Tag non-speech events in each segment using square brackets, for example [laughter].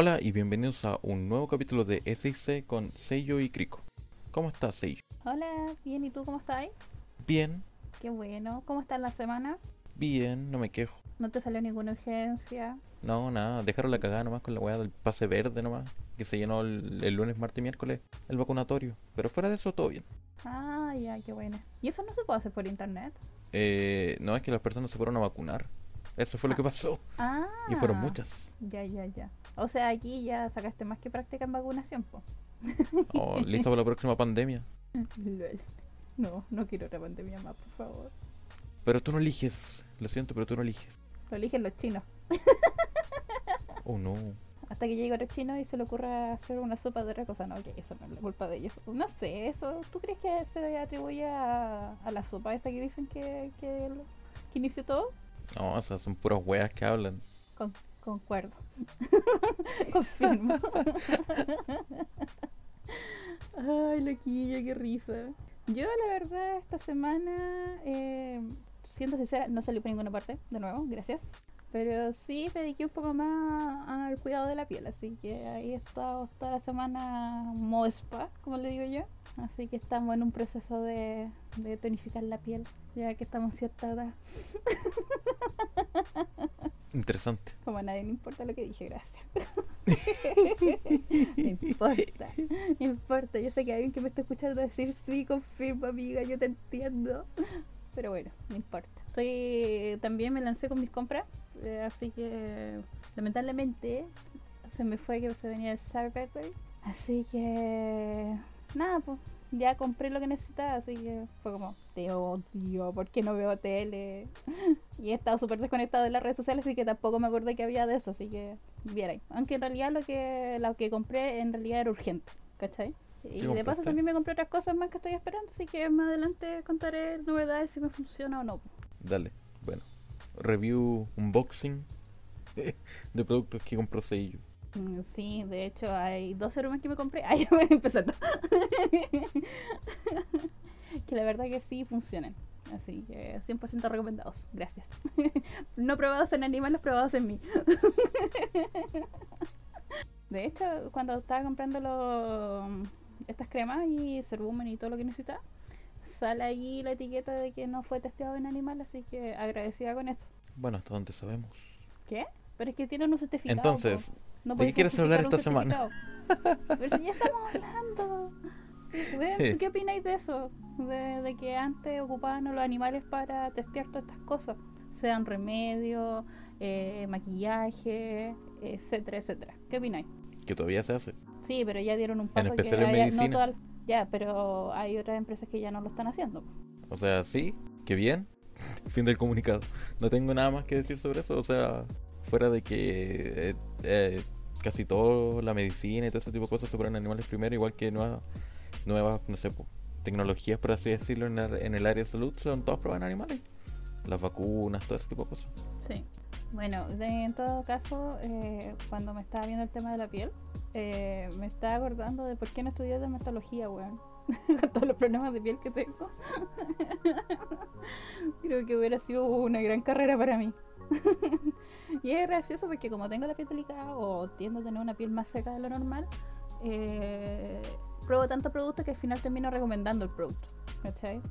Hola y bienvenidos a un nuevo capítulo de SIC con Seiyo y Kriko. ¿Cómo estás, Seiyo? Hola, bien, ¿y tú cómo estás? Bien, Qué bueno, ¿cómo está la semana? bien, no me quejo. ¿No te salió ninguna urgencia? No, nada, dejaron la cagada nomás con la weá del pase verde nomás, que se llenó el, el lunes, martes y miércoles, el vacunatorio. Pero fuera de eso, todo bien. Ah, ya, qué bueno. ¿Y eso no se puede hacer por internet? Eh, no es que las personas se fueron a vacunar. Eso fue lo que pasó. Ah. Y fueron muchas. Ya, ya, ya. O sea, aquí ya sacaste más que práctica en vacunación, po. Oh, listo para la próxima pandemia. No, no quiero otra pandemia más, por favor. Pero tú no eliges. Lo siento, pero tú no eliges. Lo eligen los chinos. Oh, no. Hasta que llegue otro chino y se le ocurra hacer una sopa de otra cosa. No, que eso no es la culpa de ellos. No sé, eso. ¿Tú crees que se atribuye a, a la sopa esa que dicen que, que, que inició todo? No, o sea, son puras weas que hablan. Con, concuerdo. [laughs] Confirmo. Ay, loquillo, qué risa. Yo, la verdad, esta semana, eh, siendo sincera, no salí por ninguna parte, de nuevo, gracias. Pero sí me dediqué un poco más al cuidado de la piel, así que ahí he estado toda la semana modo spa, como le digo yo. Así que estamos en un proceso de, de tonificar la piel, ya que estamos cierta edad. [laughs] Interesante. Como a nadie le importa lo que dije, gracias. [laughs] no importa, no importa. Yo sé que alguien que me está escuchando decir sí, confirma, amiga, yo te entiendo. Pero bueno, no importa. Estoy también me lancé con mis compras, eh, así que lamentablemente se me fue que se venía el Cyber Day. Así que nada, pues ya compré lo que necesitaba, así que fue como, te odio, ¿por qué no veo tele? [laughs] Y he estado súper desconectado de las redes sociales, así que tampoco me acordé que había de eso, así que viera. Aunque en realidad lo que, lo que compré en realidad era urgente, ¿cachai? Y de paso también me compré otras cosas más que estoy esperando, así que más adelante contaré novedades si me funciona o no. Dale. Bueno. Review, unboxing [laughs] de productos que compró Seiyo. Mm, Sí, de hecho hay dos serums que me compré. [laughs] Ya voy empezando. [laughs] que la verdad que sí funcionan. Así que 100% recomendados. Gracias. no probados en animales, probados en mí. de hecho, cuando estaba comprando los- estas cremas y cerbumen y todo lo que necesitaba, sale ahí la etiqueta de que no fue testeado en animal, así que agradecida con eso. Bueno, hasta donde sabemos. ¿Qué? Pero es que tienen un certificado. Entonces. No ¿de qué quieres hablar esta semana? Pero si ya estamos hablando. ¿Qué opináis de eso? De, de que antes ocupaban a los animales para testear todas estas cosas. Sean remedios, eh, maquillaje, etcétera, etcétera. ¿Qué opináis? Que todavía se hace. Sí, pero ya dieron un paso especial que en haya- medicina. no todas- ya, pero hay otras empresas que ya no lo están haciendo. O sea, sí, que bien. [laughs] Fin del comunicado. No tengo nada más que decir sobre eso. O sea, fuera de que eh, eh, casi toda la medicina y todo ese tipo de cosas se prueban en animales primero, igual que nuevas, nuevas no sé, tecnologías, por así decirlo, en, la- en el área de salud, son todas pruebas en animales. Las vacunas, todo ese tipo de cosas. Sí. Bueno, de- en todo caso, eh, cuando me estaba viendo el tema de la piel, eh, me estaba acordando de por qué no estudié dermatología, weón. [laughs] Con todos los problemas de piel que tengo. [laughs] Creo que hubiera sido una gran carrera para mí. [laughs] y es gracioso porque como tengo la piel delicada o tiendo a tener una piel más seca de lo normal, eh, pruebo tanto producto que al final termino recomendando el producto. ¿Cachai?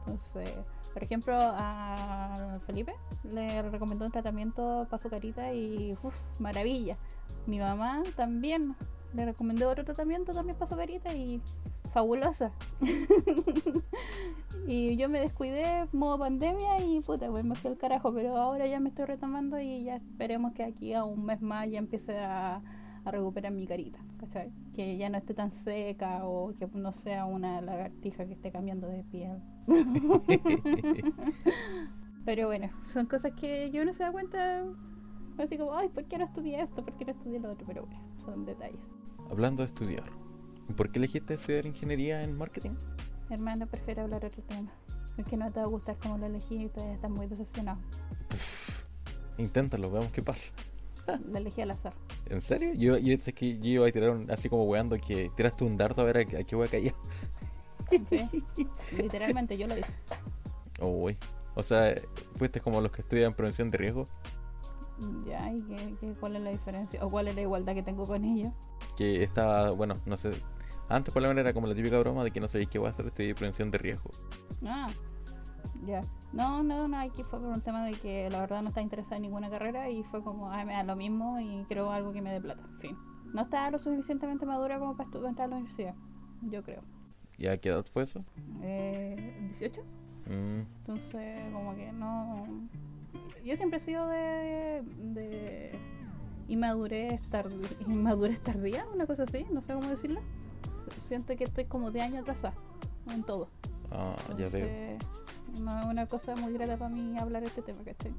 Entonces, por ejemplo, a Felipe le recomendó un tratamiento para su carita y uff, maravilla. Mi mamá también le recomendó otro tratamiento también para su carita y fabulosa. [laughs] y yo me descuidé, modo pandemia y puta, pues me fui al carajo, pero ahora ya me estoy retomando y ya esperemos que aquí a un mes más ya empiece a, a recuperar mi carita, ¿cachai? Que ya no esté tan seca o que no sea una lagartija que esté cambiando de piel. [laughs] Pero bueno, son cosas que yo no se da cuenta. Así como, ay, ¿por qué no estudié esto? ¿Por qué no estudié lo otro? Pero bueno, son detalles. Hablando de estudiar. ¿Por qué elegiste estudiar ingeniería en marketing? Hermano, prefiero hablar otro tema. Es que no te va a gustar como lo elegí y todavía estás muy decepcionado. Inténtalo, veamos qué pasa. [laughs] Lo elegí al azar. ¿En serio? Yo, yo sé que yo iba a tirar un- así como weando que tiraste un dardo a ver a, a qué voy a caer. ¿sí? Literalmente yo lo hice. Uy. O sea, fuiste como los que estudian prevención de riesgo. Ya, ¿y qué, qué- cuál es la diferencia? ¿O cuál es la igualdad que tengo con ellos? Que estaba, bueno, no sé. Antes por lo menos era como la típica broma de que no sabéis qué voy a hacer, estoy de prevención de riesgo. Ah, ya. No, no, no, aquí fue por un tema de que la verdad no estaba interesada en ninguna carrera y fue como, ay, me da lo mismo y quiero algo que me dé plata. Fin. No estaba lo suficientemente madura como para entrar a la universidad, yo creo. ¿Y a qué edad fue eso? Eh, ¿18? Mm, Entonces, como que no. Yo siempre he sido de. de inmadurez, tardi- inmadurez tardía, una cosa así, no sé cómo decirlo. Siento que estoy como de años atrasada en todo. ah, ya veo. No es una cosa muy grata para mí hablar este tema, ¿cachai?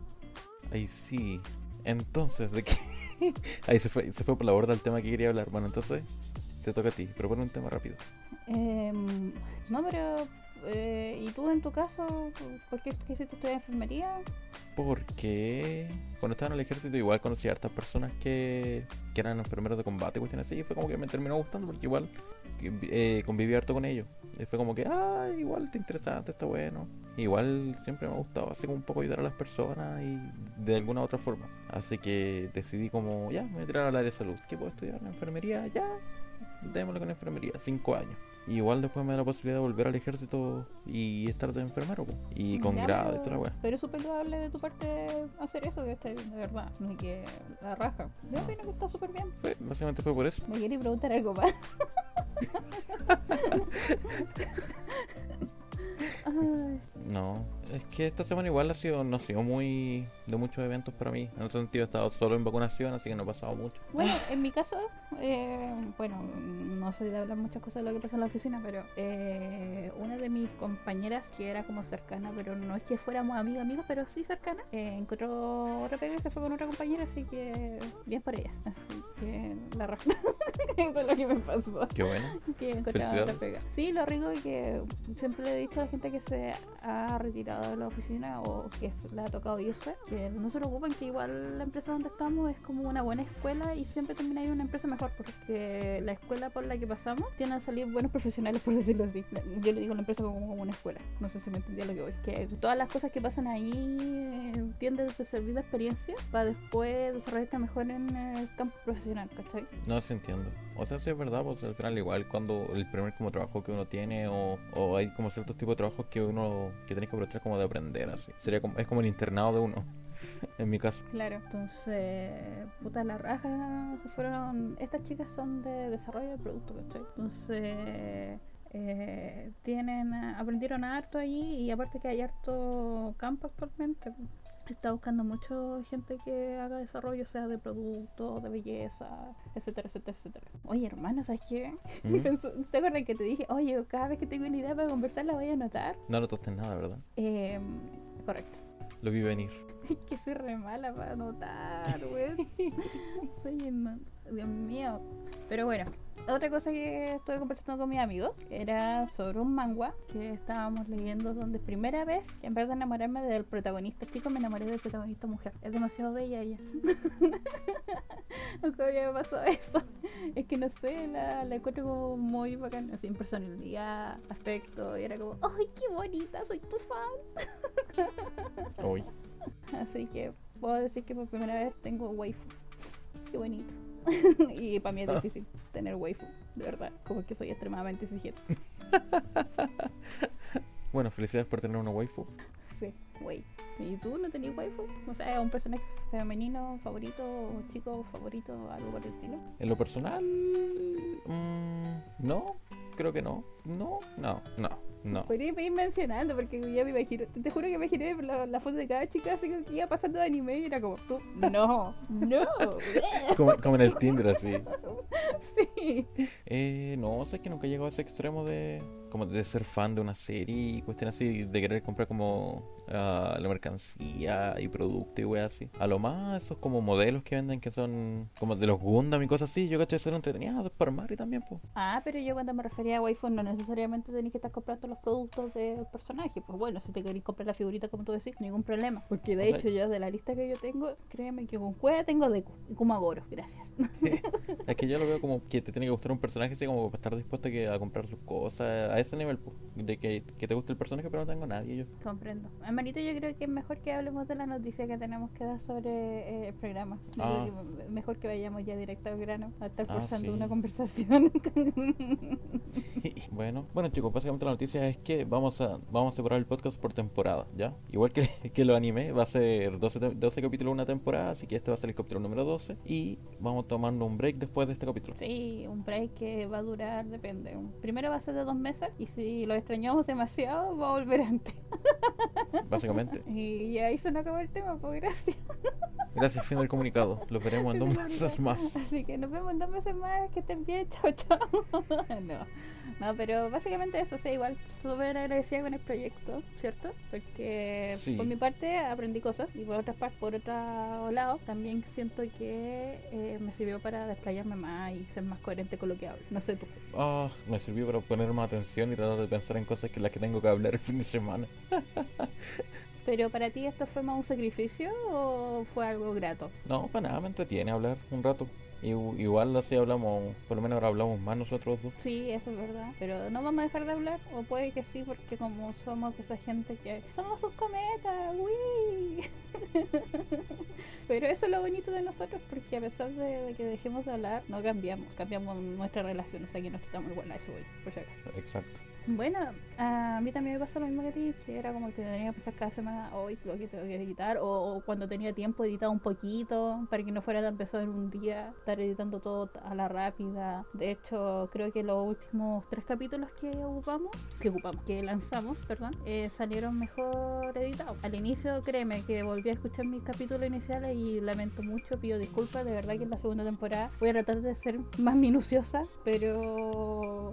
Ahí sí. Entonces, ¿de qué? [laughs] Ahí se fue, se fue por la borda el tema que quería hablar. Bueno, entonces, te toca a ti. Propone un tema rápido. Em, no, pero. eh, ¿Y tú en tu caso? ¿Por qué quisiste estudiar enfermería? Porque cuando estaba en el ejército igual conocí a hartas personas que, que eran enfermeros de combate, cuestiones así, y fue como que me terminó gustando porque igual eh, conviví harto con ellos. Y fue como que, ah, igual está interesante, está bueno. Igual siempre me ha gustado así como un poco ayudar a las personas y de alguna otra forma. Así que decidí como, ya, me voy a tirar al área de salud. ¿Qué puedo estudiar? ¿La enfermería? Ya, démosle con enfermería, cinco años. Y igual después me da la posibilidad de volver al ejército y estar de enfermero, y con Ya, grado y toda la. Pero es súper loable de tu parte hacer eso, que está bien, de verdad. No hay que la raja. Yo opino que está súper bien. Fue- básicamente fue por eso. Me quería preguntar algo más. [laughs] [laughs] No, es que esta semana igual ha sido, no ha sido muy de muchos eventos para mí. En ese sentido he estado solo en vacunación, así que no he pasado mucho. Bueno, en mi caso, eh, bueno, no soy de hablar muchas cosas de lo que pasa en la oficina, pero eh, una de mis compañeras, que era como cercana, pero no es que fuéramos amigas, amigas, pero sí cercana, eh, encontró otra pega y se fue con otra compañera, así que bien por ellas. Así que la raja. [laughs] Eso es lo que me pasó. Qué bueno. que encontraba otra pega. Sí, lo rico es que siempre le he dicho a la gente que se ha retirado de la oficina o que le ha tocado irse, que no se preocupen que igual la empresa donde estamos es como una buena escuela y siempre termina ahí una empresa mejor porque la escuela por la que pasamos tiene a salir buenos profesionales por decirlo así. Yo le digo la empresa como, como una escuela, no sé si me entendía lo que voy. Que todas las cosas que pasan ahí eh, tienden a servir de experiencia para después desarrollarte mejor en el campo profesional, ¿cachai? No se entiendo. O sea, sí es verdad, pues al final igual cuando el primer como trabajo que uno tiene o, o hay como ciertos tipos de trabajos que uno que tenés que aprovechar como de aprender así. Sería como, es como el internado de uno, [laughs] en mi caso. Claro, entonces, puta la raja, se fueron, estas chicas son de desarrollo de producto, ¿cachai? Entonces, eh, tienen, aprendieron harto ahí y aparte que hay harto campo actualmente. Está buscando mucho gente que haga desarrollo, sea de productos, de belleza, etcétera, etcétera, etcétera. Oye, hermano, ¿sabes qué? [laughs] ¿Mm? ¿Te acuerdas que te dije, oye, cada vez que tengo una idea para conversar la voy a anotar? No notaste nada, ¿verdad? Eh, correcto. Lo vi venir. [laughs] que soy re mala para anotar, güey. [laughs] soy en... Dios mío. Pero bueno, otra cosa que estuve conversando con mis amigos era sobre un manga que estábamos leyendo donde primera vez en vez de enamorarme del protagonista chico me enamoré del protagonista mujer. Es demasiado bella ella. [laughs] Nunca había pasado eso. Es que no sé, la, la encuentro como muy bacana, así en personalidad, aspecto, y era como, ¡ay, qué bonita! Soy tu fan. Hoy. [laughs] Así que puedo decir que por primera vez tengo waifu. Qué bonito. [laughs] y para mí es difícil tener waifu, de verdad. Como que soy extremadamente exigente. [laughs] Bueno, felicidades por tener una waifu. Wey. ¿Y tú no tenías waifu? O sea, un personaje femenino favorito, o chico favorito, algo por el estilo. En lo personal, mm, no, creo que no. No, no, no, no. Podrías ir mencionando porque ya me imagino, te, juro que me imaginé la, la foto de cada chica así que iba pasando de anime y era como, tú, no, no. [laughs] Como, como en el Tinder así. [laughs] sí. Eh, no, sé que nunca he llegado a ese extremo de como de ser fan de una serie y cuestiones así, de querer comprar como ah, la mercancía y producto y weas así. A lo más, esos como modelos que venden que son como de los Gundam y cosas así, yo cacho que son entretenidos para armar y también, pues. Ah, pero yo cuando me refería a waifu no necesariamente tenéis que estar comprando los productos del personaje. Pues bueno, si te queréis comprar la figurita como tú decís, ningún problema. Porque de O sea- hecho yo de la lista que yo tengo, créeme que con cueva tengo Deku y como Agoro, gracias. [laughs] Es que yo lo veo como que te tiene que gustar un personaje así como para estar dispuesto a, que- a comprar sus cosas a ese nivel, po, de que, que te guste el personaje pero no tengo nadie yo. Comprendo. Hermanito, yo creo que es mejor que hablemos de la noticia que tenemos que dar sobre eh, el programa. Ah. que mejor que vayamos ya directo al grano, a estar Ah, forzando sí. una conversación. [laughs] [laughs] bueno, bueno chicos, básicamente la noticia es que vamos a vamos a separar el podcast por temporada, ¿ya? Igual que, [laughs] que lo animé, va a ser 12, te- 12 capítulos una temporada, así que este va a ser el capítulo número 12 y vamos tomando un break después de este capítulo. sí, un break que va a durar, depende. Primero va a ser de dos meses y si lo extrañamos demasiado, va a volver antes. Básicamente. [laughs] Y ahí se nos acabó el tema, pues gracias. Gracias, fin del comunicado. Los veremos en dos meses más. Así que nos vemos en dos meses más. Que estén bien. Chao, chao. [laughs] no. No, pero básicamente eso, sí, igual súper agradecida con el proyecto, ¿cierto? Porque Sí. por mi parte aprendí cosas y por otra parte, por otro lado, también siento que eh, me sirvió para desplayarme más y ser más coherente con lo que hablo. No sé tú. Ah, me sirvió para poner más atención y tratar de pensar en cosas que las que tengo que hablar el fin de semana. [laughs] Pero para ti esto fue más un sacrificio o fue algo grato? No, para nada, me entretiene hablar un rato. Igu- Igual así hablamos, por lo menos ahora hablamos más nosotros dos. Sí, eso es verdad. Pero no vamos a dejar de hablar, o puede que sí, porque como somos esa gente que somos sus cometas, ¡uy! [laughs] Pero eso es lo bonito de nosotros, porque a pesar de, que dejemos de hablar, no cambiamos, cambiamos nuestra relación, o sea que nos quitamos igual a eso, voy, por si acaso. Exacto. Bueno, a mí también me pasó lo mismo que a ti, que era como que tenía que empezar cada semana, hoy lo que tengo que editar, o, o cuando tenía tiempo editaba un poquito, para que no fuera tan pesado en un día, estar editando todo a la rápida. De hecho, creo que los últimos tres capítulos que ocupamos, que ocupamos, que lanzamos, perdón, eh, salieron mejor editados. Al inicio, créeme que volví a escuchar mis capítulos iniciales y lamento mucho, pido disculpas, de verdad que en la segunda temporada voy a tratar de ser más minuciosa, pero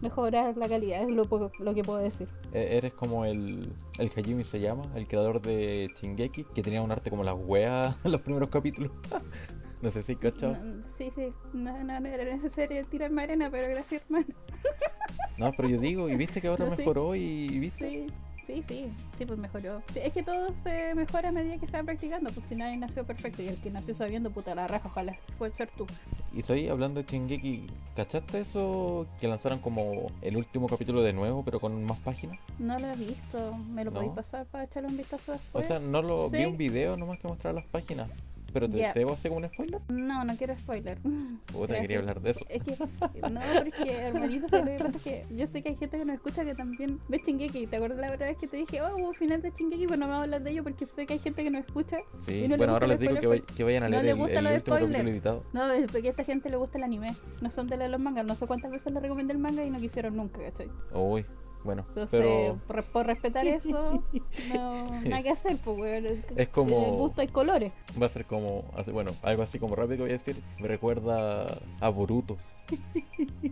mejorar la calidad, es lo, poco- lo que puedo decir. E- Eres como el, el Hajime se llama, el creador de Shingeki, que tenía un arte como las weas [laughs] en los primeros capítulos. [laughs] no sé si cachado. No, sí, sí, no, no, no era necesario tirarme arena, pero gracias, hermano. [laughs] No, pero yo digo, y viste que ahora No, sí. mejoró y, y viste. Sí, sí, sí, sí, pues mejoró. Es que todo se mejora a medida que se va practicando, pues si nadie nació perfecto y el que nació sabiendo, puta la raja, ojalá puede ser tú. Y soy hablando de Shingeki, ¿cachaste eso? Que lanzaron como el último capítulo de nuevo, pero con más páginas. No lo he visto, ¿me lo No. podéis pasar para echarle un vistazo O después? sea, no lo vi Sí. un video nomás que mostraba las páginas. Pero te, Ya. te debo hacer un spoiler. no, no quiero spoiler. [laughs] Puta, quería Gracias. hablar de eso. Es que, no, porque hermanito, ¿sabes lo que pasa? Es que yo sé que hay gente que nos escucha que también ve Chingeki. ¿Te acuerdas la otra vez que te dije, oh, final de Chingeki? Pero no me hablar de ello porque sé que hay gente que nos escucha. Sí, no le bueno, ahora les el digo que, vay- que vayan a no leer le el, gusta el de último spoiler. editado. No, porque a esta gente le gusta el anime. No son de los mangas. No sé cuántas veces les recomendé el manga y no quisieron nunca, ¿cachai? Uy, bueno, Entonces, pero por, por respetar [laughs] eso, no, nada que hacer, pues. [laughs] Es como- El gusto hay colores. va a ser como, bueno, algo así como rápido que voy a decir. Me recuerda a Boruto. [laughs]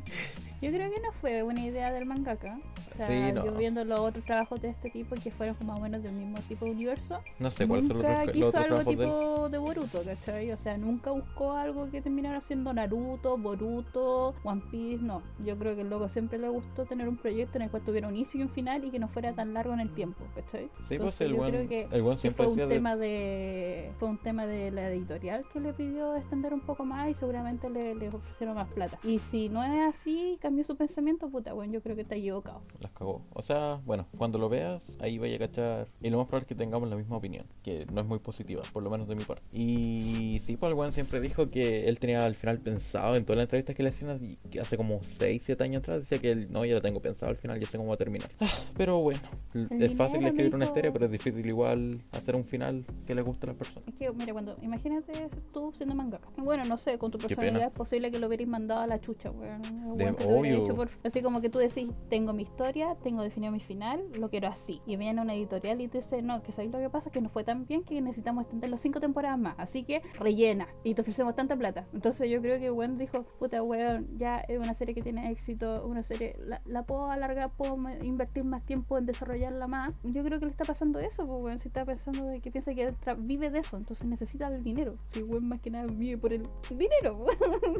Yo creo que no fue buena idea del mangaka. O sea, Sí, no. yo viendo los otros trabajos de este tipo que fueron más o menos del mismo tipo de universo, No sé los nunca quiso los otros algo trabajos de tipo de Boruto, ¿cachai? O sea, nunca buscó algo que terminara siendo Naruto, Boruto, One Piece, no. Yo creo que el loco siempre le gustó tener un proyecto en el cual tuviera un inicio y un final y que no fuera tan largo en el tiempo, ¿cachai? Sí, pues Entonces, el yo buen, creo que el buen que siempre fue un de- tema de fue un tema de la editorial que le pidió extender un poco más y seguramente le, le ofrecieron más plata y si no es así cambió su pensamiento puta bueno yo creo que está equivocado las cagó. O sea, bueno, cuando lo veas, ahí vaya a cachar. Y lo más probable es que tengamos la misma opinión, que no es muy positiva, por lo menos de mi parte. Y sí, pues el weón siempre dijo que él tenía al final pensado en todas las entrevistas que le hacían hace como 6, 7 años atrás, decía que él, no, ya lo tengo pensado al final, ya sé cómo va a terminar. Ah, pero bueno, El es fácil dinero, escribir una mijo. historia, pero es difícil igual hacer un final que le guste a las personas. es que mira cuando imagínate tú siendo mangaka bueno no sé con tu personalidad es posible que lo hubierais mandado a la chucha weón. De- obvio. por- así como que tú decís tengo mi historia tengo definido mi final lo quiero así y viene una editorial y te dice no que sabéis lo que pasa que no fue tan bien que necesitamos extender los cinco temporadas más así que rellena y te ofrecemos tanta plata entonces yo creo que weón dijo puta weón ya es una serie que tiene éxito una serie la, la puedo alargar puedo invertir más tiempo en desarrollarla más yo creo que le está pasando eso pues weón si está pensando de que piensa que vive de eso entonces necesita el dinero. Si weón más que nada vive por el dinero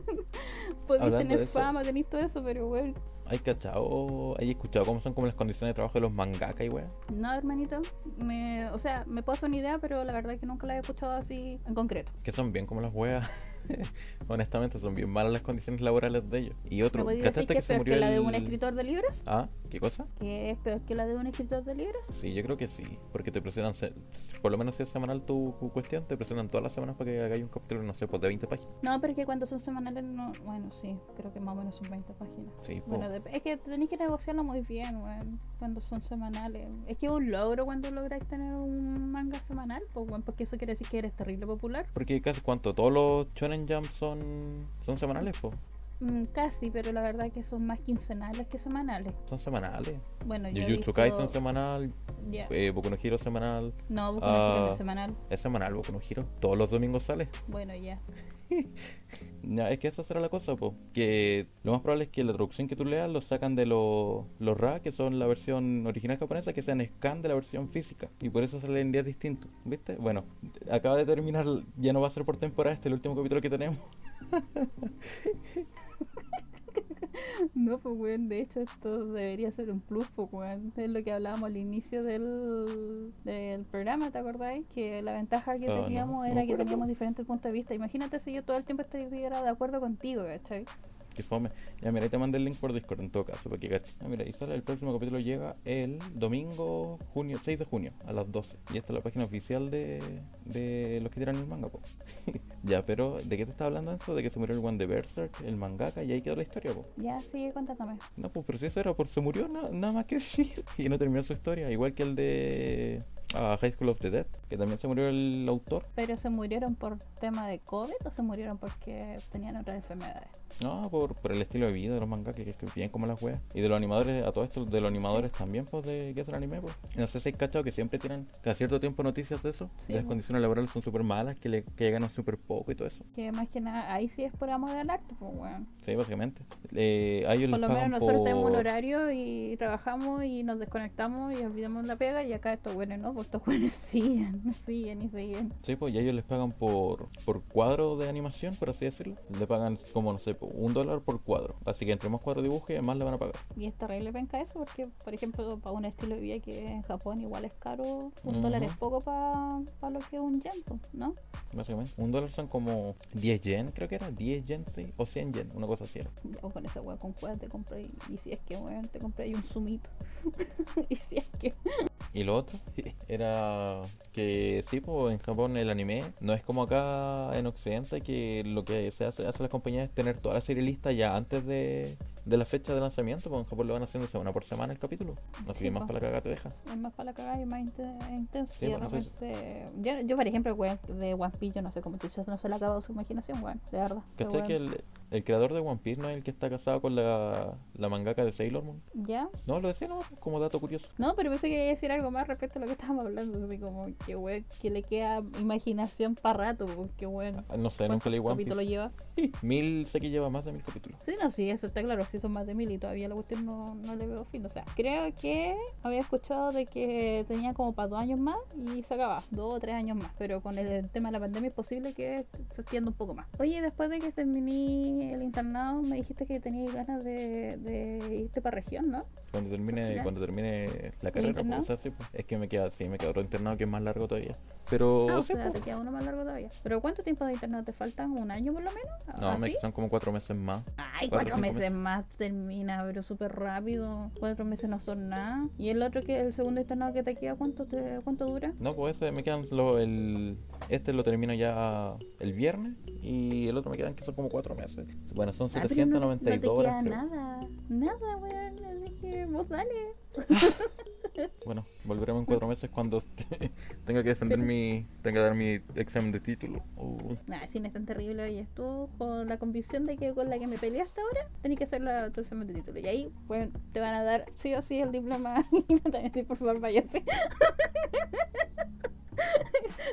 [laughs] podéis tener de fama tenéis todo eso pero weón ¿Hay cachado, hay escuchado cómo son como las condiciones de trabajo de los mangaka y weón? No, hermanito. Me, o sea, me puedo hacer una idea, pero la verdad es que nunca la he escuchado así en concreto. Que son bien como las weas. [laughs] Honestamente, son bien malas las condiciones laborales de ellos. Y ¿Me otro, decir ¿cachaste que que es se murió que la de el- un escritor de libros? Ah, ¿qué cosa? ¿Que es peor que la de un escritor de libros? Sí, yo creo que sí, porque te presionan, se- por lo menos si es semanal tu, tu cuestión, te presionan todas las semanas para que hagáis un capítulo, no sé, pues de 20 páginas. No, pero es que cuando son semanales, no. Bueno, sí, creo que más o menos son 20 páginas. Sí. Bueno, es que tenéis que negociarlo muy bien, weón, cuando son semanales. Es que es un logro cuando lográis tener un manga semanal, pues, weón, porque eso quiere decir que eres terrible popular. Porque casi cuánto, todos los Shonen Jump son, son semanales, pues. Mm, casi, pero la verdad que son más quincenales que semanales. Son semanales. Bueno, yo Jujutsu visto- Kaisen semanal, Ya. eh, Boku no Hero semanal. No, Boku no Hero no ah. es semanal. Es semanal Boku no Hero. Todos los domingos sale. Bueno, ya. [laughs] Ya, es que esa será la cosa, po. Que lo más probable es que la traducción que tú leas lo sacan de los los RA, que son la versión original japonesa, que sean scan de la versión física. Y por eso salen en días distintos, ¿viste? Bueno, acaba de terminar, ya no va a ser por temporada, este es el último capítulo que tenemos. [laughs] [laughs] No, pues, weón, de hecho esto debería ser un plus, pues, weón. Es lo que hablábamos al inicio del, del programa, ¿te acordáis? Que la ventaja que Ah, teníamos no era que teníamos diferentes puntos de vista. Imagínate si yo todo el tiempo estuviera de acuerdo contigo, ¿cachai? Que fome. Ya, mira, ahí te mandé el link por Discord en todo caso, para que caches. Ya, mira, y sale el próximo capítulo llega el domingo, junio, 6 de junio, a las 12. Y esta es la página oficial de, de los que tiran el manga, po. [laughs] ya, pero ¿de qué te está hablando eso? De que se murió el one de Berserk, el mangaka, y ahí quedó la historia, po. Ya, sigue contándome. No, pues pero si eso era por se murió, na- nada más que decir. [laughs] Y no terminó su historia, igual que el de ah, High School of the Dead, que también se murió el autor. ¿Pero se murieron por tema de COVID o se murieron porque tenían otras enfermedades? No, por, por el estilo de vida de los mangakas, que escribían como las weas. Y de los animadores, a todo esto, de los animadores también, pues, de que hacen anime, pues. No sé si hay cachado que siempre tiran cada cierto tiempo noticias de eso. Sí, las po. condiciones laborales son súper malas, que, le, que ganan súper poco y todo eso. Que más que nada, ahí sí es por amor al arte, pues, weón. Sí, básicamente. Eh, a ellos Por les lo menos nosotros tenemos un por- horario y trabajamos y nos desconectamos y olvidamos la pega y acá estos buenos no, pues estos [laughs] buenos siguen, siguen y siguen. Sí, pues y ellos les pagan por, por cuadro de animación, por así decirlo. Le pagan como, no sé, po, un dólar por cuadro. Así que entre más cuadros dibuje, más le van a pagar. Y es terrible penca eso porque, por ejemplo, para un estilo de vida que en Japón igual es caro, un dólar es poco para lo que es un yen, pues, ¿no? Básicamente. Un dólar son como 10 yen, creo que era. 10 yen, sí. O 100 yen, una cosa así era. O con esa weá con cueva te compré y si es que weón te compré ahí un sumito. [laughs] y si es que Y lo otro [laughs] era que sí, pues en Japón el anime no es como acá en Occidente que lo que se hace, hace las compañías es tener toda la serie lista ya antes de, de la fecha de lanzamiento, pues en Japón lo van haciendo semana por semana el capítulo. Así Sí, que más para la cagada te deja. es más para la cagada y más inte- intenso. Sí, y bueno, repente, yo, yo, por ejemplo, weón, de One Piece, yo no sé cómo tú no se le ha acabado su imaginación, weón, de verdad. ¿Cachai que el, el creador de One Piece no es el que está casado con la, la mangaka de Sailor Moon? ¿Ya? No, lo decía, no, como dato curioso. No, pero pensé que iba a decir algo más respecto a lo que estábamos hablando. Así como que, weón, que le queda imaginación para rato, porque, weón. Ah, No sé, nunca leí One capítulo Piece. lleva? [laughs] Mil, sé que lleva más de mil capítulos. Sí, no, sí, eso está claro, sí son más de mil y todavía la cuestión no, no le veo fin. O sea, creo que había escuchado de que tenía como para dos años más y se acaba, dos o tres años más. Pero con el tema de la pandemia es posible que se extienda un poco más. Oye, después de que terminé el internado, me dijiste que tenías ganas de, de irte para región, ¿no? Cuando termine, cuando termine la carrera, pues, o sea, sí, pues, es que me queda, sí, me queda otro internado que es más largo todavía. Pero Ah, o sí, sea, pues. te queda uno más largo todavía. ¿Pero cuánto tiempo de internado te faltan? ¿Un año por lo menos? No, me ¿Así? son como cuatro meses más. Ay, cuatro, cuatro cinco meses, meses. más termina, pero súper rápido. Cuatro meses no son nada. ¿Y el otro que el segundo internado que te queda, cuánto te, cuánto dura? No, pues ese me quedan lo, el este lo termino ya el viernes y el otro me quedan que son como cuatro meses. Bueno, son Ah, pero no- 792 no, te queda horas, creo. nada, nada, weón. Así que vos dale. [laughs] Bueno, volveremos en cuatro meses cuando [laughs] tenga que defender mi, tenga que dar mi examen de título. Uh, Nah, si no es tan terrible, oye, tú con la convicción de que con la que me peleaste ahora, tenés que hacer la, tu examen de título. Y ahí, te van a dar sí o sí el diploma. [laughs] y decir, por favor, váyase.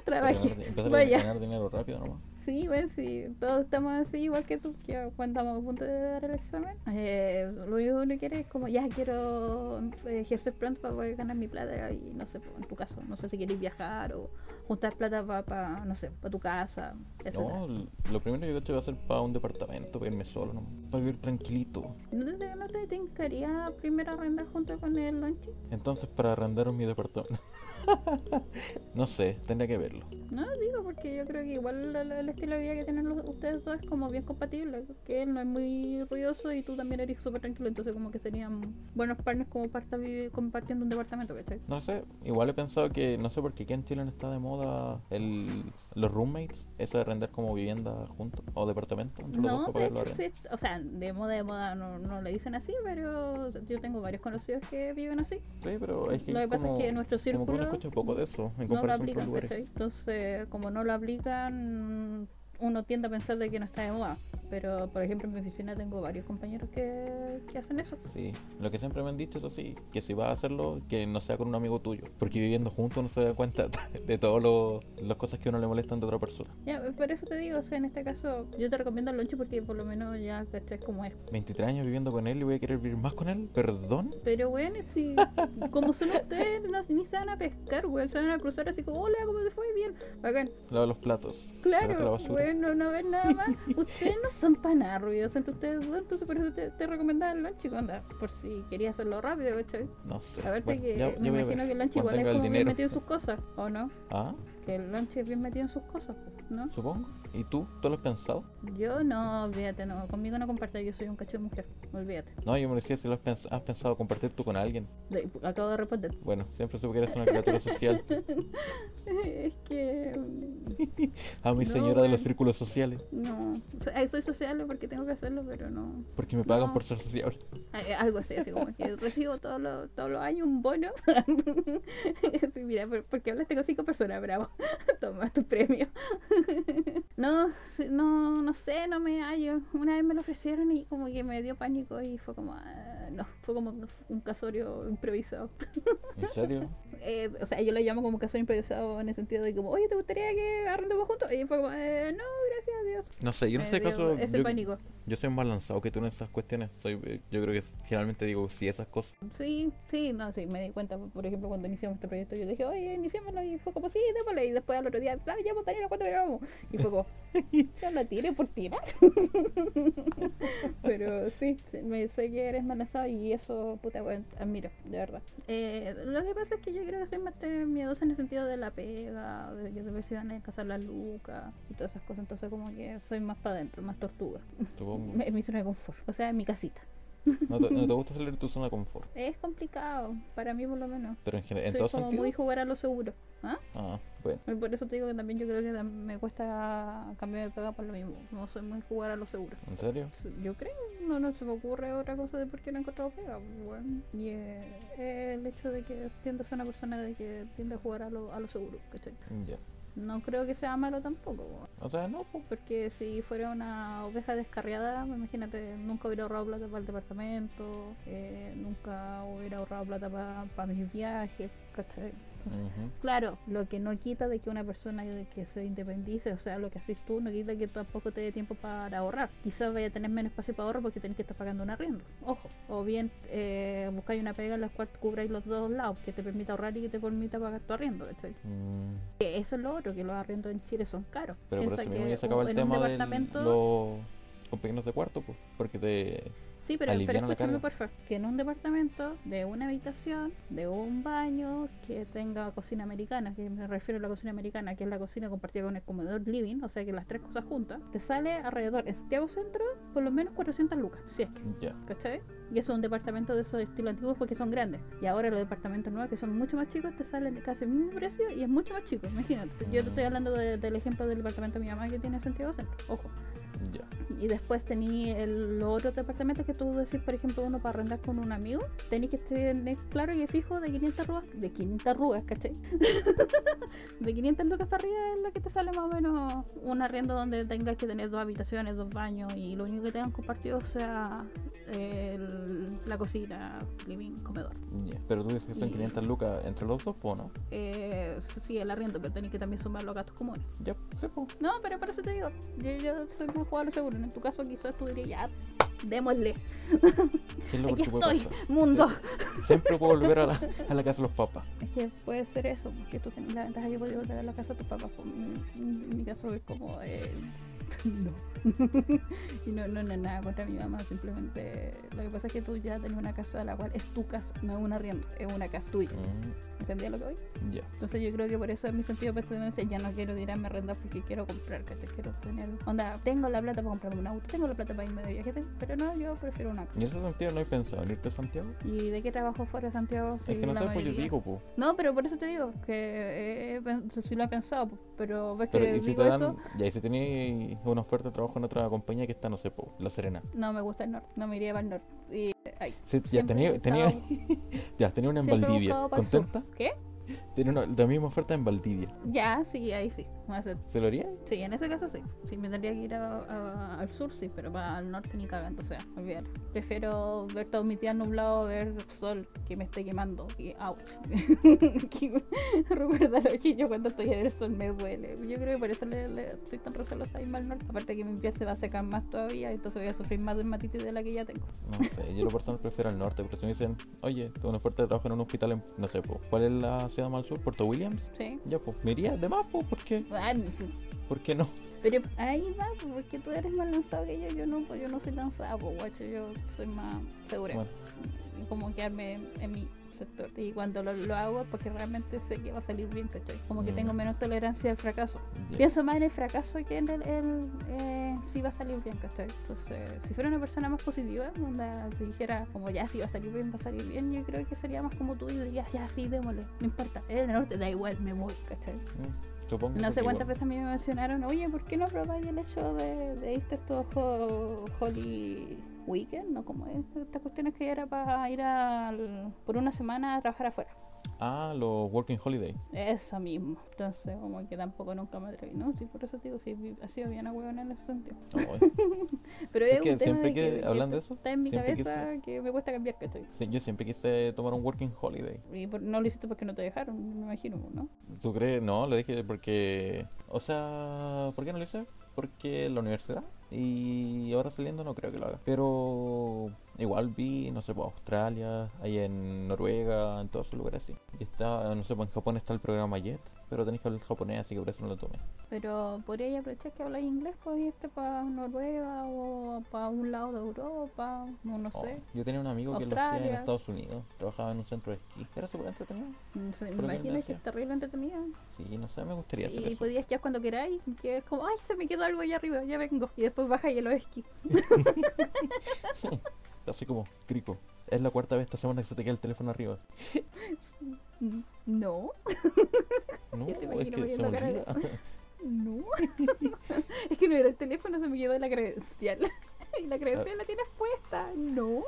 Trabaje, ganar- empezar a ganar dinero rápido nomás. Sí, bueno, sí, todos estamos así, igual que tú, que cuando estamos a punto de dar el examen. Eh, lo único que uno quiere es como, ya quiero eh, ejercer pronto para poder ganar mi plata y no sé, pues, en tu caso, no sé si quieres viajar o juntar plata para, no sé, para tu casa, etc. No, lo primero que yo hecho va a ser para un departamento, para irme solo nomás, para vivir tranquilito. ¿No te, no te tincaría primero arrendar junto con el lonchi? Entonces, para arrendar mi departamento. [laughs] [laughs] No sé, tendría que verlo. No, digo porque yo creo que igual el, el estilo de vida que tienen los- ustedes dos es como bien compatible. Que él no es muy ruidoso y tú también eres súper tranquilo. Entonces, como que serían buenos partners como para estar compartiendo un departamento, ¿cachai? No sé, igual he pensado que, no sé por qué aquí en Chile no está de moda el, los roommates, eso de arrendar como vivienda juntos o departamento. dos No, para de hecho, sí, o sea, de moda de moda no, no le dicen así, pero yo tengo varios conocidos que viven así. Sí, pero es que Lo que pasa como, es que nuestro como que uno círculo escucha poco de eso en no lo comparación con aplican, lugares. ¿cachai? Entonces, como no lo aplican, uno tiende a pensar de que no está de moda. Pero, por ejemplo, en mi oficina tengo varios compañeros que, que hacen eso. Sí, lo que siempre me han dicho, eso sí, que si vas a hacerlo, que no sea con un amigo tuyo. Porque viviendo juntos uno se da cuenta [laughs] de todas las cosas que a uno le molestan de otra persona. Ya, por eso te digo, o sea, en este caso, yo te recomiendo el lonche porque por lo menos ya cachai cómo es. 23 años viviendo con él y voy a querer vivir más con él, perdón. Pero bueno, si [laughs] como son ustedes, no, ni se van a pescar, weón, se van a cruzar así como, hola, ¿cómo te fue? Bien, bacán. Lava los platos. la Claro, basura. Bueno, no ven nada más. [laughs] Ustedes no son para nada ruidosos entre ustedes dos, entonces por eso te, te recomendaba el lunch, anda, por si querías hacerlo rápido, ¿cachai? No sé. A ver, Bueno, que me imagino que el cuando igual es como bien metido en sus cosas, ¿o no? Ah, Que el lunch es bien metido en sus cosas, ¿no? supongo. ¿Y tú? ¿Tú lo has pensado? Yo no, olvídate, no, conmigo no compartas, yo soy un cacho de mujer, olvídate. No, yo me decía si lo has, pens- has pensado compartir tú con alguien. Acabo de responder. Bueno, siempre supe que eres una criatura social. [laughs] es que... [laughs] A mi No, señora de los círculos sociales. No, o sea, soy sociable porque tengo que hacerlo, pero no. Porque me pagan No. por ser sociable. Eh, Algo así, así como que recibo todos los, todos los años un bono. [laughs] Mira, por- porque hablaste con cinco personas, bravo. Toma tu premio. No, no, no sé, no me hallo. Una vez me lo ofrecieron y como que me dio pánico y fue como, ah, no, fue como un casorio improvisado. ¿En serio? [laughs] Eh, o sea, yo lo llamo como casorio improvisado en el sentido de como, oye, ¿te gustaría que arrendemos juntos? Y fue como, eh, no, gracias a Dios. No sé, yo ese dio caso. ese Yo, pánico. yo soy más lanzado que tú en esas cuestiones. Soy, eh, yo creo que finalmente digo sí esas cosas. Sí, sí, no, sí, me di cuenta, por ejemplo, cuando iniciamos este proyecto, yo dije, oye, iniciémoslo, y fue como, sí, démosle, y después al otro día, ah, ya, pues, Daniela, ¿cuánto grabamos? Y fue como, [laughs] ya la tiré por tirar. Pero sí, sí, me sé que eres más lanzado y eso, puta, bueno, admiro, de verdad. Eh, lo que pasa es que yo creo que soy más te- miedosa en el sentido de la pega, de que de ver si van a casar la luca y todas esas cosas, entonces como que soy más para adentro, más tortuga. [laughs] Me- mi zona de confort, o sea, en mi casita. No te, no te [laughs] gusta salir de tu zona de confort. Es complicado, para mí por lo menos. Pero en, general, en Soy todo como sentido. muy jugar a lo seguro. ¿Ah? Ah, bueno. Por eso te digo que también yo creo que me cuesta cambiar de pega por lo mismo. No soy muy jugar a lo seguro. ¿En serio? Yo creo, no, no se me ocurre otra cosa de por qué no he encontrado pega. Bueno, y eh, el hecho de que tiende a ser una persona de que tiende a jugar a lo, a lo seguro. ¿cachai? Ya. No creo que sea malo tampoco. O sea, no, pues. Porque si fuera una oveja descarriada, imagínate, nunca hubiera ahorrado plata para el departamento, eh, nunca hubiera ahorrado plata para mis viajes, Claro, lo que no quita de que una persona de que se independice, o sea, lo que haces tú, no quita que tampoco te dé tiempo para ahorrar. Quizás vaya a tener menos espacio para ahorro porque tenés que estar pagando un arriendo, ojo. O bien eh, buscáis una pega en la cual cubráis los dos lados, que te permita ahorrar y que te permita pagar tu arriendo, ¿cachai? Mm, Que Eso es lo otro, que los arriendos en Chile son caros. pero por Piensa eso mismo que ya se acaba el tema de los compañeros de cuarto, pues. Porque te. Sí, pero, pero escúchame por favor, que en un departamento de una habitación, de un baño, que tenga cocina americana, que me refiero a la cocina americana, que es la cocina compartida con el comedor living, o sea que las tres cosas juntas, te sale alrededor, en Santiago Centro, por lo menos 400 lucas, si es que, Ya. ¿cachai? Y eso es un departamento de esos estilo antiguos porque son grandes. Y ahora los departamentos nuevos, que son mucho más chicos, te salen casi el mismo precio y es mucho más chico, imagínate. Yo te estoy hablando de- del ejemplo del departamento de mi mamá que tiene en Santiago Centro, ojo. Ya. Y después tení el, los otros departamentos que tú decís, por ejemplo, uno para arrendar con un amigo. Tenés que tener claro y fijo de 500 rugas, de 500 rugas, ¿cachai? [laughs] de 500 lucas para arriba es lo que te sale más o menos un arriendo donde tengas que tener dos habitaciones, dos baños y lo único que tengan compartido sea el- la cocina, living, comedor. Pero tú dices que son Y- 500 lucas entre los dos, pues, ¿no? Eh, sí, el arriendo, pero tenés que también sumar los gastos comunes. Ya, sí, pues. No, pero por eso te digo, yo, yo soy más jugado a lo seguro. En tu caso, quizás tú dirías, ya, démosle. ¿Qué es lo Aquí que estoy, pasar? mundo. Sie- Siempre puedo volver a la, a la casa de los papás. Es que puede ser eso, porque tú tenés la ventaja de poder volver a la casa de tus papás. pues, En, en mi caso es como, eh, [laughs] no. [laughs] Y no, no, no, nada contra mi mamá, simplemente lo que pasa es que tú ya tienes una casa, la cual es tu casa, no es una arriendo, es una casa tuya. Mm, ¿Entendías lo que voy? ya. Entonces yo creo que por eso es mi sentido pertenencia, ya no quiero tirarme a arrendar porque quiero comprar, que te quiero tener. Onda, tengo la plata para comprarme un auto, tengo la plata para irme de viaje, pero no, yo prefiero una casa. ¿Y en ese sentido no he pensado en irte a Santiago? ¿Y de qué trabajo fuera de Santiago? es si que no sé, pues yo digo, pues. No, pero por eso te digo que eh, pen- sí lo he pensado, po, pero ves Pero que y si digo te dan, eso, ya, y si tenéis una oferta de trabajo en otra compañía que está, no sé, po, La Serena. no me gusta el norte, no me iría para el norte. Y, ay, Sí, ya tenía, tenía, [laughs] ya, tenía una en Valdivia. ¿Contenta? ¿Qué? Tiene una, la misma oferta en Valdivia. Ya, sí, ahí sí. ¿Se lo haría? Sí, en ese caso sí. Sí, me tendría que ir a- a- al sur, sí, pero para al norte ni cagando, o sea, olvidar. Prefiero ver todos mis días nublados, ver sol que me esté quemando y. [laughs] Que- Recuerda lo que yo cuando estoy en el sol me duele. Yo creo que por eso le, le- soy tan recelosa a irme al norte. Aparte que mi piel se va a secar más todavía, entonces voy a sufrir más dermatitis de la que ya tengo. No sé, yo lo personal prefiero al norte, pero si me dicen, oye, tengo una oferta de trabajo en un hospital en, no sé, ¿cuál es la ciudad más al sur? ¿Puerto Williams? Sí. Ya, pues, me iría de más, pues, ¿por qué? Ay, ¿Por qué no? Pero ahí va, porque tú eres más lanzado que yo, yo no, pues yo no soy lanzado, guacho, yo soy más segura. Bueno. Como quedarme en, en mi sector. Y cuando lo, lo hago es porque realmente sé que va a salir bien, ¿cachai? Como que Mm. tengo menos tolerancia al fracaso. Ya. Pienso más en el fracaso que en el, el, eh, si va a salir bien, ¿cachai? Entonces, si fuera una persona más positiva, onda, si dijera como ya, si va a salir bien, va a salir bien, yo creo que sería más como tú y dirías, ya, sí, démosle, no importa, es el norte, da igual, me voy, ¿cachai? Mm, Supongo No sé cuántas igual. veces a mí me mencionaron, oye, ¿por qué no probáis el hecho de, de irte a estos ho- Holy Weekend? ¿No? Como es? Estas cuestiones que era para ir al, por una semana a trabajar afuera. Ah, los Working Holiday. Eso mismo. Entonces, como que tampoco nunca me atreví. No, sí, por eso te digo, sí, ha sido bien a huevón en ese sentido. [laughs] Pero es que un tema siempre de que- hablando de eso, está en mi cabeza que me cuesta cambiar, que estoy. sí, yo siempre quise tomar un Working Holiday. Y por- no lo hiciste porque no te dejaron, me imagino, ¿no? ¿Tú crees? No, lo dije porque... O sea, ¿por qué no lo hice? Porque la universidad y ahora saliendo no creo que lo haga. Pero igual vi, no sé, pues Australia, ahí en Noruega, en todos esos lugares así. Y está, no sé, pues en Japón está el programa JET, pero tenéis que hablar japonés, así que por eso no lo tomé. Pero podría aprovechar que habláis inglés, podría irte para Noruega o para un lado de Europa, no Oh, sé. yo tenía un amigo que lo hacía en. Estados Unidos, trabajaba en un centro de esquí. Era súper entretenido. No sé, me imagino que es terrible entretenida. Sí, no sé, me gustaría hacer Y eso. podías esquiar cuando queráis, que es como, ay, se me quedó algo allá arriba, ya vengo. Y después baja y lo esquí. [laughs] Así como, Crico, es la cuarta vez esta semana que se te queda el teléfono arriba. [laughs] No, No, es que se olvida. [laughs] no. [laughs] es que no era el teléfono, se me quedó la credencial. [laughs] y la credencial la tienes puesta. No.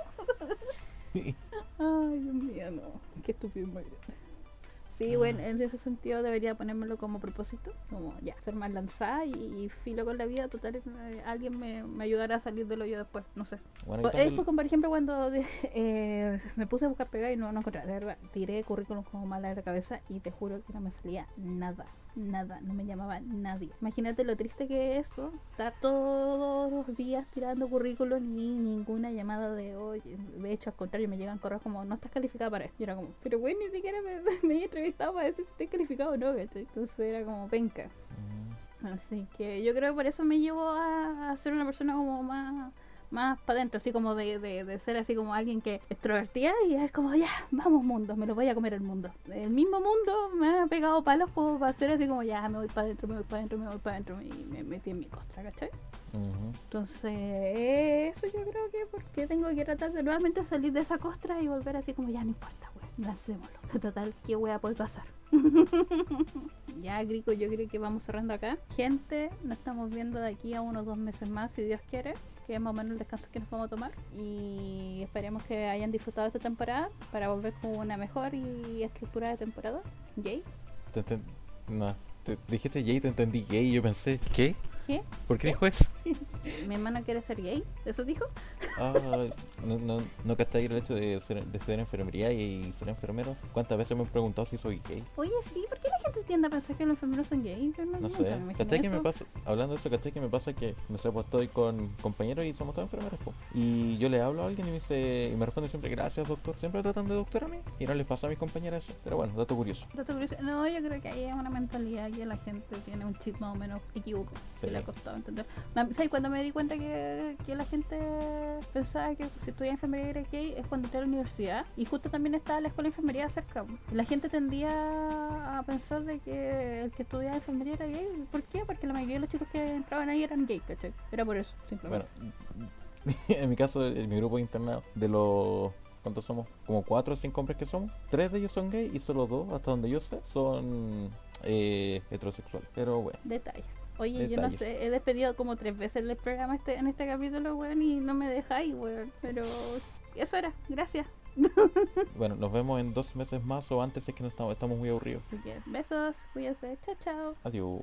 Sí, bueno, en ese sentido debería ponérmelo como propósito, como ya, ser más lanzada y, y filo con la vida, total, eh, alguien me, me ayudará a salir del hoyo después, no sé. Bueno, Eh, fue como, por ejemplo, cuando [laughs] eh, me puse a buscar pegar y no, no encontré, de verdad, tiré currículum como mala de la cabeza y te juro que no me salía nada, nada, no me llamaba nadie. Imagínate lo triste que es eso, estar todos los días tirando currículum y ninguna llamada de hoy. De hecho, al contrario, me llegan correos como, no estás calificada para esto. Y era como, pero güey, ni siquiera me, [laughs] me he entrevistado para decir si estoy calificado o no, ¿cachai? Entonces era como, penca. Así que yo creo que por eso me llevó a, a ser una persona como más más para adentro, así como de, de, de ser así como alguien que extrovertía y es como ya, vamos mundo, me lo voy a comer el mundo. El mismo mundo me ha pegado palos como para ser así como ya, me voy para adentro, me voy para adentro, me voy para adentro y me metí en mi costra, ¿cachai? Entonces, eso yo creo que porque tengo que tratar de nuevamente salir de esa costra y volver así como ya no importa, weón, lancémoslo. Total, ¿qué wea puede pasar? [laughs] ya, Grico, yo creo que vamos cerrando acá. Gente, nos estamos viendo de aquí a unos dos meses más, si Dios quiere, que es más o menos el descanso que nos vamos a tomar. Y esperemos que hayan disfrutado esta temporada para volver con una mejor y estructurada temporada. Jay, Te enten- No, te dijiste gay, te entendí gay y yo pensé, ¿qué? ¿Qué? ¿Por qué dijo eso? [laughs] ¿Mi hermano quiere ser gay? ¿Eso dijo? Ah, no, no, no captáis el hecho de, ser, de estudiar enfermería y ser enfermero. ¿Cuántas veces me han preguntado si soy gay? Oye, sí, ¿por qué la gente te tiende a pensar que los enfermeros son gays? Yo no, No sé. me imaginé ¿Cachai que me pasa? Hablando de eso, ¿cachai que me pasa que, no sé, pues estoy con compañeros y somos todos enfermeros, po. Y yo le hablo a alguien y me dice, y me responde siempre, gracias doctor, siempre tratan de doctor a mí. Y no les pasa a mis compañeras eso. Pero bueno, dato curioso. Dato curioso. No, yo creo que ahí es una mentalidad que la gente tiene un chip más o menos equivocado. Que Sí. Le ha costado entender. Ma- ¿Sabes? Cuando me di cuenta que, que la gente pensaba que si estudiaba enfermería era gay es cuando entré a la universidad. Y justo también estaba la escuela de enfermería cerca. La gente tendía a pensar de que el que estudiaba enfermería era gay. ¿Por qué? Porque la mayoría de los chicos que entraban ahí eran gay, ¿cachai? Era por eso, Bueno, simplemente. [laughs] en mi caso, en mi grupo de internado, de los... ¿Cuántos somos? Como cuatro o cinco hombres que somos. Tres de ellos son gay y solo dos, hasta donde yo sé, son eh, heterosexuales. Pero bueno. Detalles. Oye, yo no sé, he despedido como tres veces el programa este, en este capítulo, weón, y no me dejáis, weón. Pero eso era, gracias. [laughs] Bueno, nos vemos en dos meses más o antes es que no estamos, estamos muy aburridos. Así que besos, cuídense, chao, chao. Adiós.